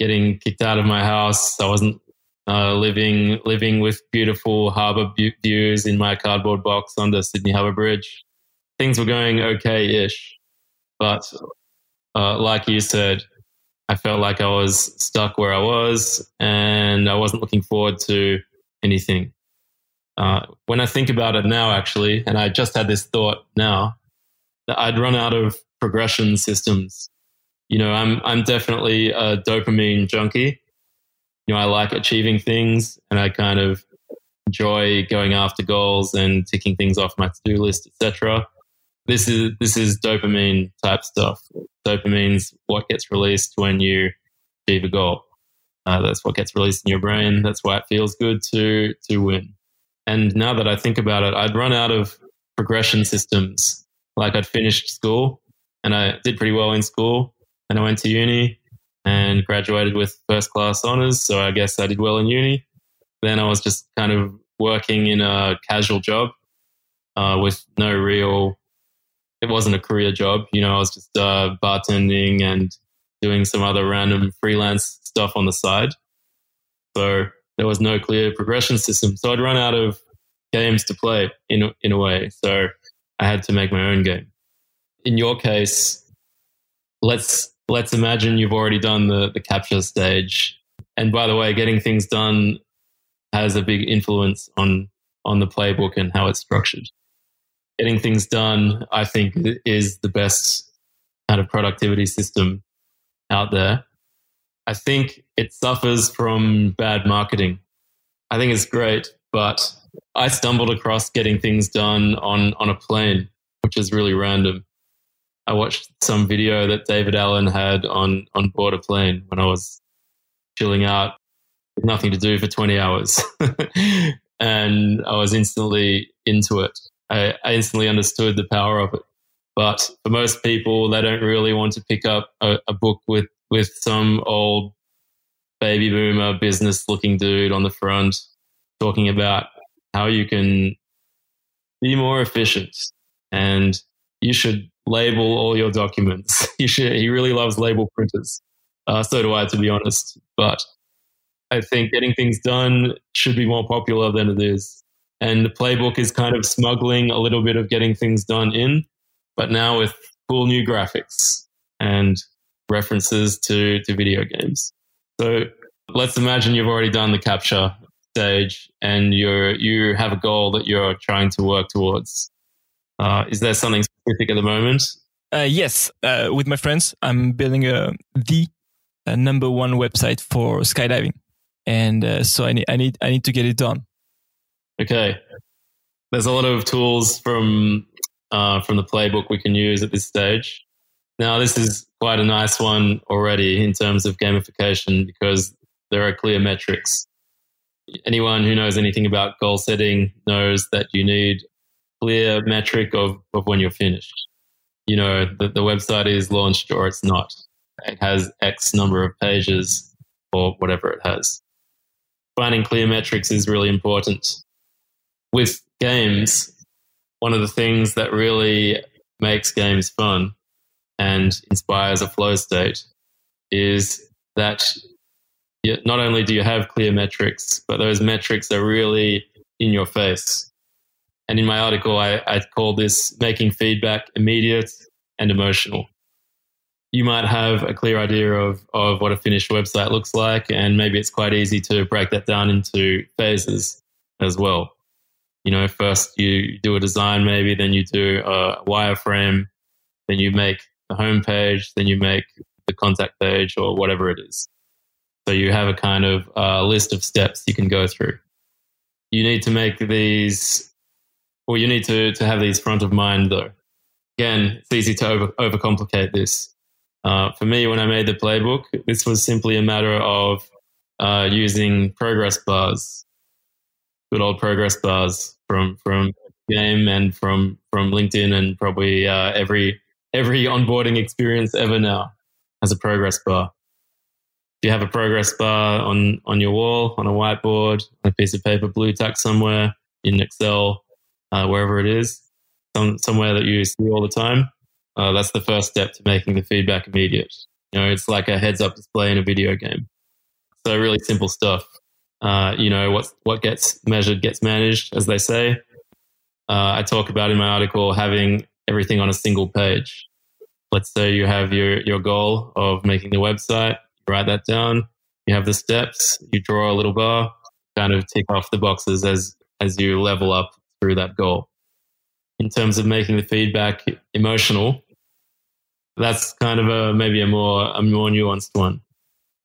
getting kicked out of my house. I wasn't uh, living living with beautiful harbour views in my cardboard box the Sydney Harbour Bridge. Things were going okay-ish, but uh, like you said, I felt like I was stuck where I was, and I wasn't looking forward to anything. Uh, when I think about it now, actually, and I just had this thought now, that I'd run out of progression systems. You know, I'm I'm definitely a dopamine junkie you know, I like achieving things and I kind of enjoy going after goals and ticking things off my to-do list, etc. This is this is dopamine type stuff. Dopamine's what gets released when you achieve a goal. Uh, that's what gets released in your brain. That's why it feels good to to win. And now that I think about it, I'd run out of progression systems. Like I'd finished school and I did pretty well in school, and I went to uni, and graduated with first class honors. So I guess I did well in uni. Then I was just kind of working in a casual job uh, with no real it wasn't a career job. You know, I was just uh, bartending and doing some other random freelance stuff on the side. So there was no clear progression system. So I'd run out of games to play in in a way. So I had to make my own game. In your case, let's let's imagine you've already done the the capture stage. And by the way, getting things done has a big influence on on the playbook and how it's structured. Getting things done, I think, is the best kind of productivity system out there. I think it suffers from bad marketing. I think it's great, but I stumbled across getting things done on, on a plane, which is really random. I watched some video that David Allen had on, on board a plane when I was chilling out nothing to do for 20 hours. and I was instantly into it. I, I instantly understood the power of it. But for most people, they don't really want to pick up a, a book with, with some old baby boomer business looking dude on the front talking about how you can be more efficient and you should label all your documents. You should, he really loves label printers. Uh, so do I, to be honest. But I think getting things done should be more popular than it is. And the playbook is kind of smuggling a little bit of getting things done in, but now with cool new graphics and references to, to video games. So let's imagine you've already done the capture stage and you're, you have a goal that you're trying to work towards. Uh, is there something specific at the moment? Uh, yes, uh, with my friends, I'm building a the uh, number one website for skydiving, and uh, so I need I need I need to get it done. Okay, there's a lot of tools from uh, from the playbook we can use at this stage. Now, this is quite a nice one already in terms of gamification because there are clear metrics. Anyone who knows anything about goal setting knows that you need clear metric of, of when you're finished. You know, that the website is launched or it's not. It has X number of pages or whatever it has. Finding clear metrics is really important. With games, one of the things that really makes games fun and inspires a flow state is that not only do you have clear metrics, but those metrics are really in your face. And in my article, I, I call this making feedback immediate and emotional. You might have a clear idea of, of what a finished website looks like, and maybe it's quite easy to break that down into phases as well. You know, first you do a design, maybe, then you do a wireframe, then you make the home page, then you make the contact page or whatever it is. So you have a kind of uh, list of steps you can go through. You need to make these, or you need to, to have these front of mind though. Again, it's easy to over, overcomplicate this. Uh, for me, when I made the playbook, this was simply a matter of uh, using progress bars, good old progress bars from from game and from from LinkedIn and probably uh, every every onboarding experience ever now has a progress bar If you have a progress bar on on your wall, on a whiteboard, on a piece of paper, Blu Tack somewhere in Excel, uh, wherever it is, some, somewhere that you see all the time, uh, that's the first step to making the feedback immediate. You know, it's like a heads up display in a video game. So really simple stuff. Uh, you know, what what gets measured gets managed, as they say. Uh, I talk about in my article having everything on a single page. Let's say you have your your goal of making the website write that down. You have the steps, you draw a little bar, kind of tick off the boxes as, as you level up through that goal. In terms of making the feedback emotional, that's kind of a maybe a more a more nuanced one.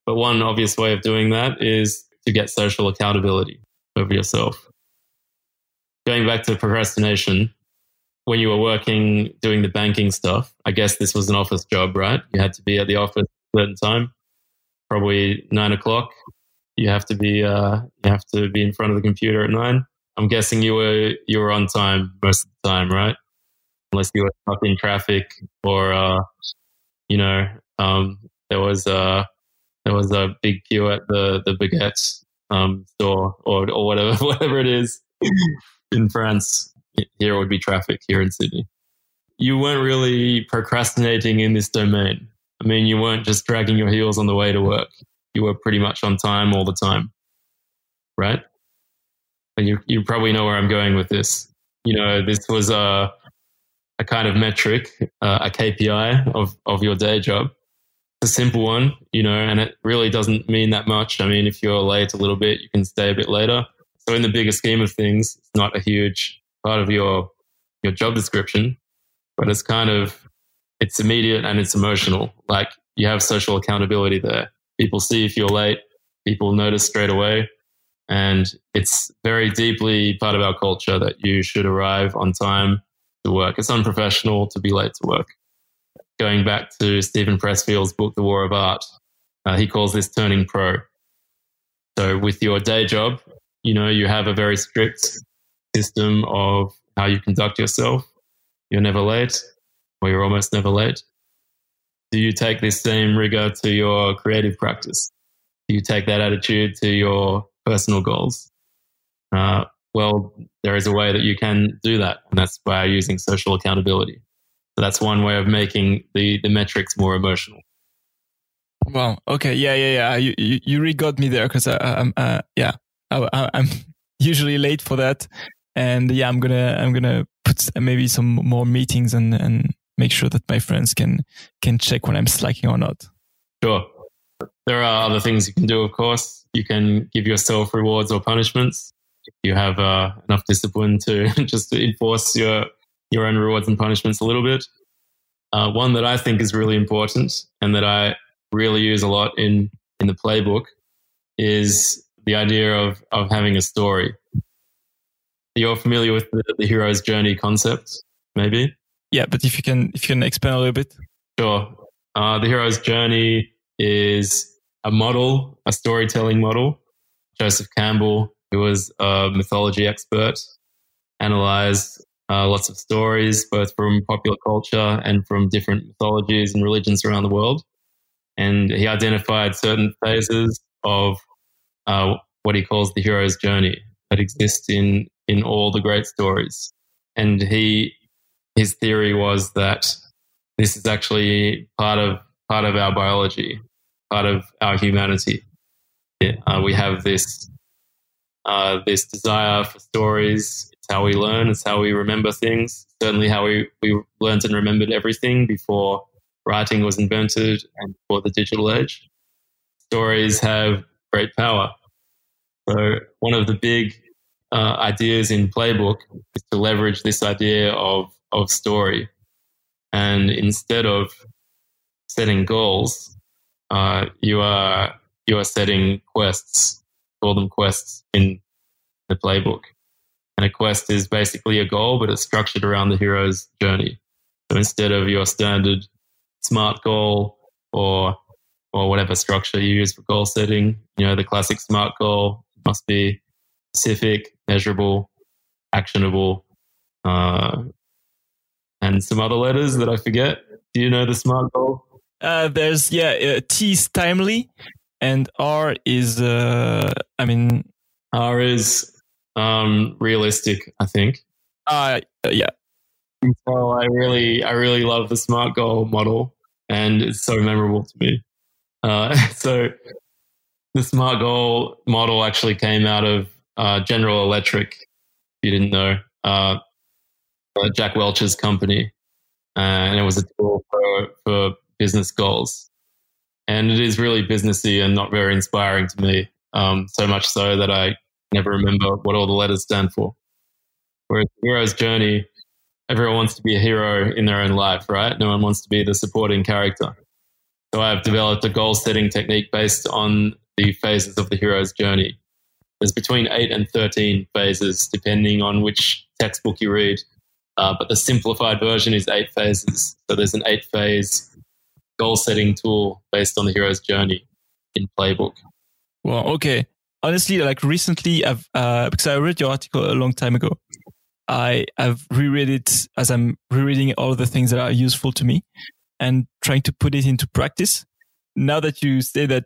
But one obvious way of doing that is to get social accountability over yourself. Going back to procrastination, when you were working doing the banking stuff, I guess this was an office job, right? You had to be at the office at a certain time probably nine o'clock. You have to be uh, you have to be in front of the computer at nine. I'm guessing you were you were on time most of the time, right? Unless you were stuck in traffic or uh, you know um, there was a there was a big queue at the the baguette um, store or or whatever whatever it is in France. Here would be traffic here in Sydney. you weren't really procrastinating in this domain. I mean, you weren't just dragging your heels on the way to work. You were pretty much on time all the time, right? And you you probably know where I'm going with this. You know, this was a a kind of metric, uh, a KPI of of your day job. It's a simple one, you know, and it really doesn't mean that much. I mean, if you're late a little bit, you can stay a bit later. So in the bigger scheme of things, it's not a huge part of your your job description, but it's kind of it's immediate and it's emotional. Like you have social accountability there. People see if you're late, people notice straight away. And it's very deeply part of our culture that you should arrive on time to work. It's unprofessional to be late to work. Going back to Steven Pressfield's book, The War of Art, uh, he calls this turning pro. So with your day job, you know, you have a very strict system of how you conduct yourself. You're never late, or you're almost never late. Do you take this same rigor to your creative practice? Do you take that attitude to your personal goals? Uh, well, there is a way that you can do that, and that's by using social accountability. So that's one way of making the, the metrics more emotional. Well, okay, yeah, yeah, yeah. You you, you really got me there because I'm uh, yeah, I, I'm usually late for that, and yeah, I'm gonna I'm gonna put maybe some more meetings and and make sure that my friends can can check when I'm slacking or not. Sure. There are other things you can do, of course. You can give yourself rewards or punishments if you have uh, enough discipline to just enforce your your own rewards and punishments a little bit. Uh, one that I think is really important and that I really use a lot in in the playbook is the idea of of having a story. You're familiar with the, the hero's journey concept, maybe? Yeah, but if you can if you can expand a little bit. Sure. Uh, the hero's journey is a model, a storytelling model. Joseph Campbell, who was a mythology expert, analyzed uh, lots of stories, both from popular culture and from different mythologies and religions around the world. And he identified certain phases of uh, what he calls the hero's journey that exist in, in all the great stories. And he, his theory was that this is actually part of, part of our biology, part of our humanity. Yeah, uh, we have this, uh, this desire for stories. It's how we learn. It's how we remember things. Certainly how we, we learned and remembered everything before writing was invented and before the digital age. Stories have great power. So one of the big uh, ideas in Playbook is to leverage this idea of, of story. And instead of setting goals, uh, you are you are setting quests. Call them quests in the playbook. And a quest is basically a goal, but it's structured around the hero's journey. So instead of your standard smart goal or or whatever structure you use for goal setting, you know, the classic smart goal must be specific, measurable, actionable, uh, and some other letters that I forget. Do you know the smart goal? Uh, there's yeah, uh, T is timely, and R is uh, I mean R is um, realistic. I think. Uh, yeah. So I really, I really love the smart goal model, and it's so memorable to me. Uh, so the smart goal model actually came out of uh, General Electric. If you didn't know, uh, uh Jack Welch's company, uh, and it was a tool for, for business goals. And it is really businessy and not very inspiring to me. Um, so much so that I never remember what all the letters stand for. Whereas hero's journey, everyone wants to be a hero in their own life, right? No one wants to be the supporting character. So I've developed a goal setting technique based on the phases of the hero's journey. There's between 8 and 13 phases, depending on which textbook you read. Uh, but the simplified version is eight phases. So there's an eight phase goal setting tool based on the hero's journey in Playbook. Well, okay. Honestly, like recently, I've uh, because I read your article a long time ago. I have reread it as I'm rereading all the things that are useful to me and trying to put it into practice. Now that you say that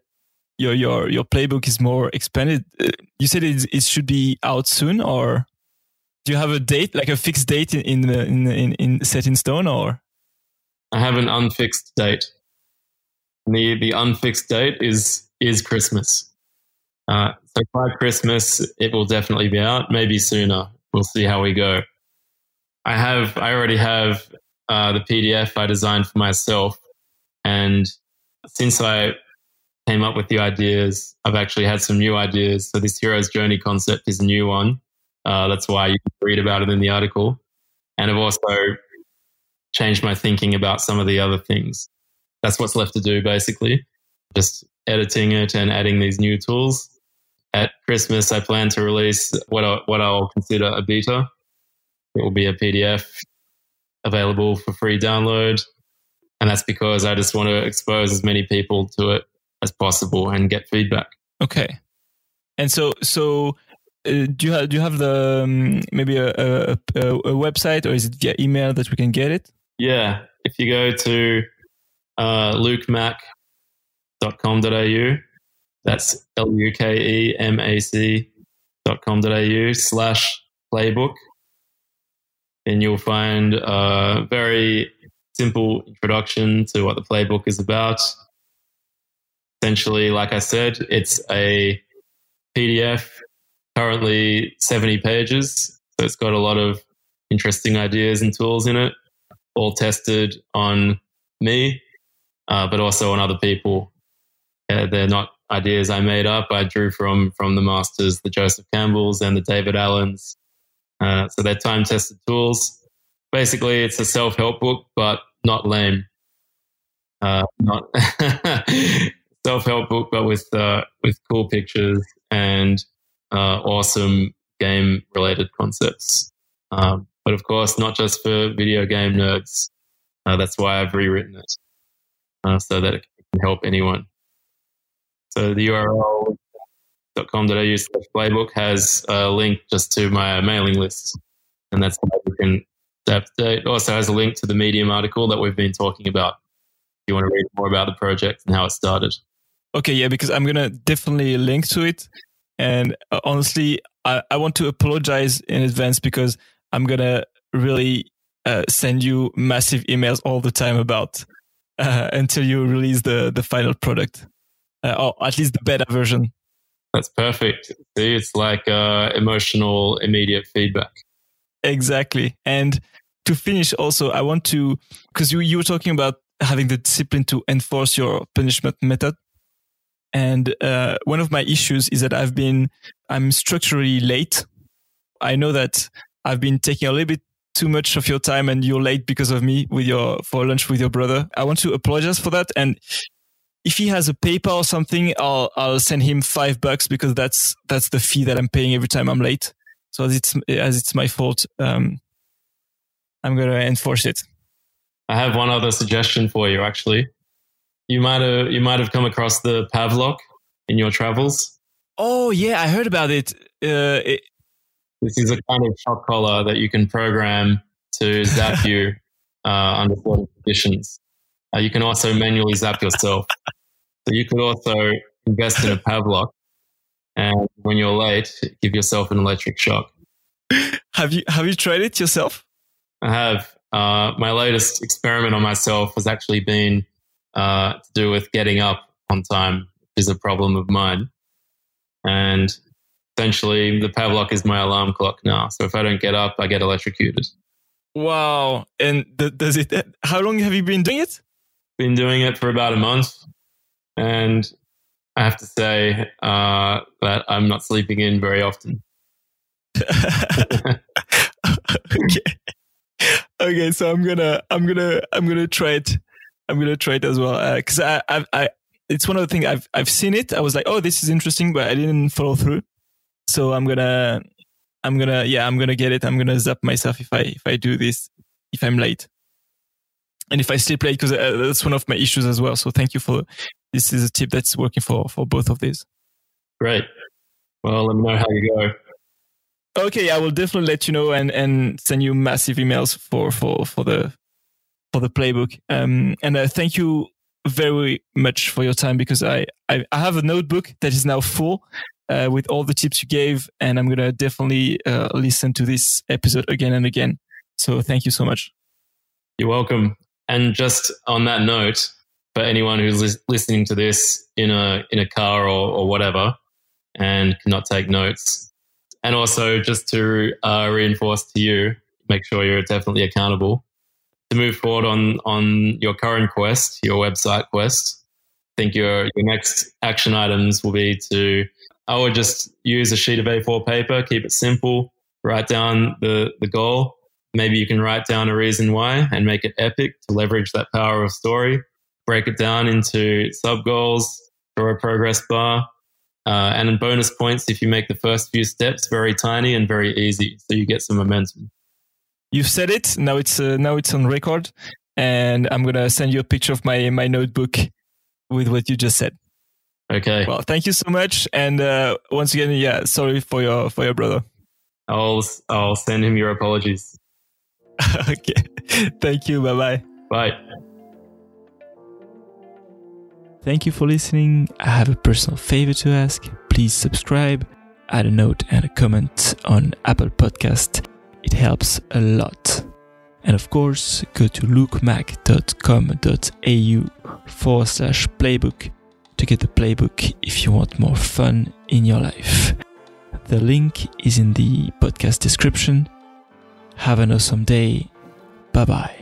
your your your playbook is more expanded. Uh, you said it, it should be out soon, or do you have a date, like a fixed date in in in, in, set in stone, or? I have an unfixed date. The the unfixed date is is Christmas. Uh, so by Christmas, it will definitely be out. Maybe sooner. We'll see how we go. I have. I already have uh, the PDF I designed for myself, and since I came up with the ideas, I've actually had some new ideas. So this hero's journey concept is a new one. Uh, that's why you read about it in the article. And I've also changed my thinking about some of the other things. That's what's left to do, basically. Just editing it and adding these new tools. At Christmas, I plan to release what, I, what I'll consider a beta. It will be a PDF available for free download. And that's because I just want to expose as many people to it as possible and get feedback. Okay. And so, so uh, do you have do you have the um, maybe a, a, a, website or is it via email that we can get it? Yeah, if you go to uh, lukemac.com.au, that's L U K E M A C dot com.au slash playbook, and you'll find a very simple introduction to what the playbook is about. Essentially, like I said, it's a PDF currently 70 pages. So it's got a lot of interesting ideas and tools in it, all tested on me, uh, but also on other people. Uh, they're not ideas I made up. I drew from from the masters, the Joseph Campbells and the David Allens. Uh, so they're time tested tools. Basically, it's a self help book, but not lame. Uh, not self help book, but with uh, with cool pictures and uh, awesome game related concepts. Um, but of course, not just for video game nerds. Uh, that's why I've rewritten it uh, so that it can help anyone. So the URL .com.au slash playbook has a link just to my mailing list, and that's how you can It also has a link to the Medium article that we've been talking about. If you want to read more about the project and how it started. Okay, yeah, because I'm gonna definitely link to it and uh, honestly, I, I want to apologize in advance because I'm going to really uh, send you massive emails all the time about uh, until you release the, the final product, uh, or at least the beta version. That's perfect. See, it's like uh, emotional, immediate feedback. Exactly. And to finish, also, I want to, because you, you were talking about having the discipline to enforce your punishment method. And uh, one of my issues is that I've been, I'm structurally late. I know that I've been taking a little bit too much of your time and you're late because of me with your, for lunch with your brother. I want to apologize for that. And if he has a paper or something, I'll, I'll send him five bucks because that's, that's the fee that I'm paying every time I'm late. So as it's, as it's my fault, um, I'm going to enforce it. I have one other suggestion for you, actually. You might have you might have come across the Pavlok in your travels. Oh yeah, I heard about it. Uh, it this is a kind of shock collar that you can program to zap you uh, under certain conditions. Uh, you can also manually zap yourself. so you could also invest in a Pavlok, and when you're late, give yourself an electric shock. Have you have you tried it yourself? I have. Uh, my latest experiment on myself has actually been uh, to do with getting up on time, which is a problem of mine. And essentially, the Pavlok is my alarm clock now. So if I don't get up, I get electrocuted. Wow! And th- does it? How long have you been doing it? Been doing it for about a month, and I have to say uh, that I'm not sleeping in very often. okay. Okay, so I'm gonna, I'm gonna, I'm gonna try it I'm gonna try it as well because uh, I, I, I, it's one of the things I've I've seen it. I was like, oh, this is interesting, but I didn't follow through. So I'm gonna, I'm gonna, yeah, I'm gonna get it. I'm gonna zap myself if I if I do this if I'm late, and if I sleep late because uh, that's one of my issues as well. So thank you for this is a tip that's working for for both of these. Great. Well, let me know how you go. Okay, I will definitely let you know and and send you massive emails for for for the for the playbook. Um, and uh, thank you very much for your time because I, I, I have a notebook that is now full uh, with all the tips you gave, and I'm gonna definitely uh, listen to this episode again and again. So thank you so much. You're welcome. And just on that note, for anyone who's li- listening to this in a in a car or, or whatever and cannot take notes, and also just to uh, reinforce to you, make sure you're definitely accountable to move forward on on your current quest, your website quest. I think your your next action items will be to I would just use a sheet of A4 paper, keep it simple, write down the the goal. Maybe you can write down a reason why and make it epic to leverage that power of story. Break it down into sub goals, draw a progress bar, uh, and in bonus points if you make the first few steps very tiny and very easy, so you get some momentum. You've said it. Now it's uh, now it's on record, and I'm gonna send you a picture of my my notebook with what you just said. Okay. Well, thank you so much, and uh, once again, yeah, sorry for your for your brother. I'll I'll send him your apologies. okay. Thank you. Bye bye. Bye. Thank you for listening. I have a personal favor to ask. Please subscribe, add a note and a comment on Apple Podcast. It helps a lot. And of course, go to lukemac.com.au forward slash playbook to get the playbook if you want more fun in your life. The link is in the podcast description. Have an awesome day. Bye bye.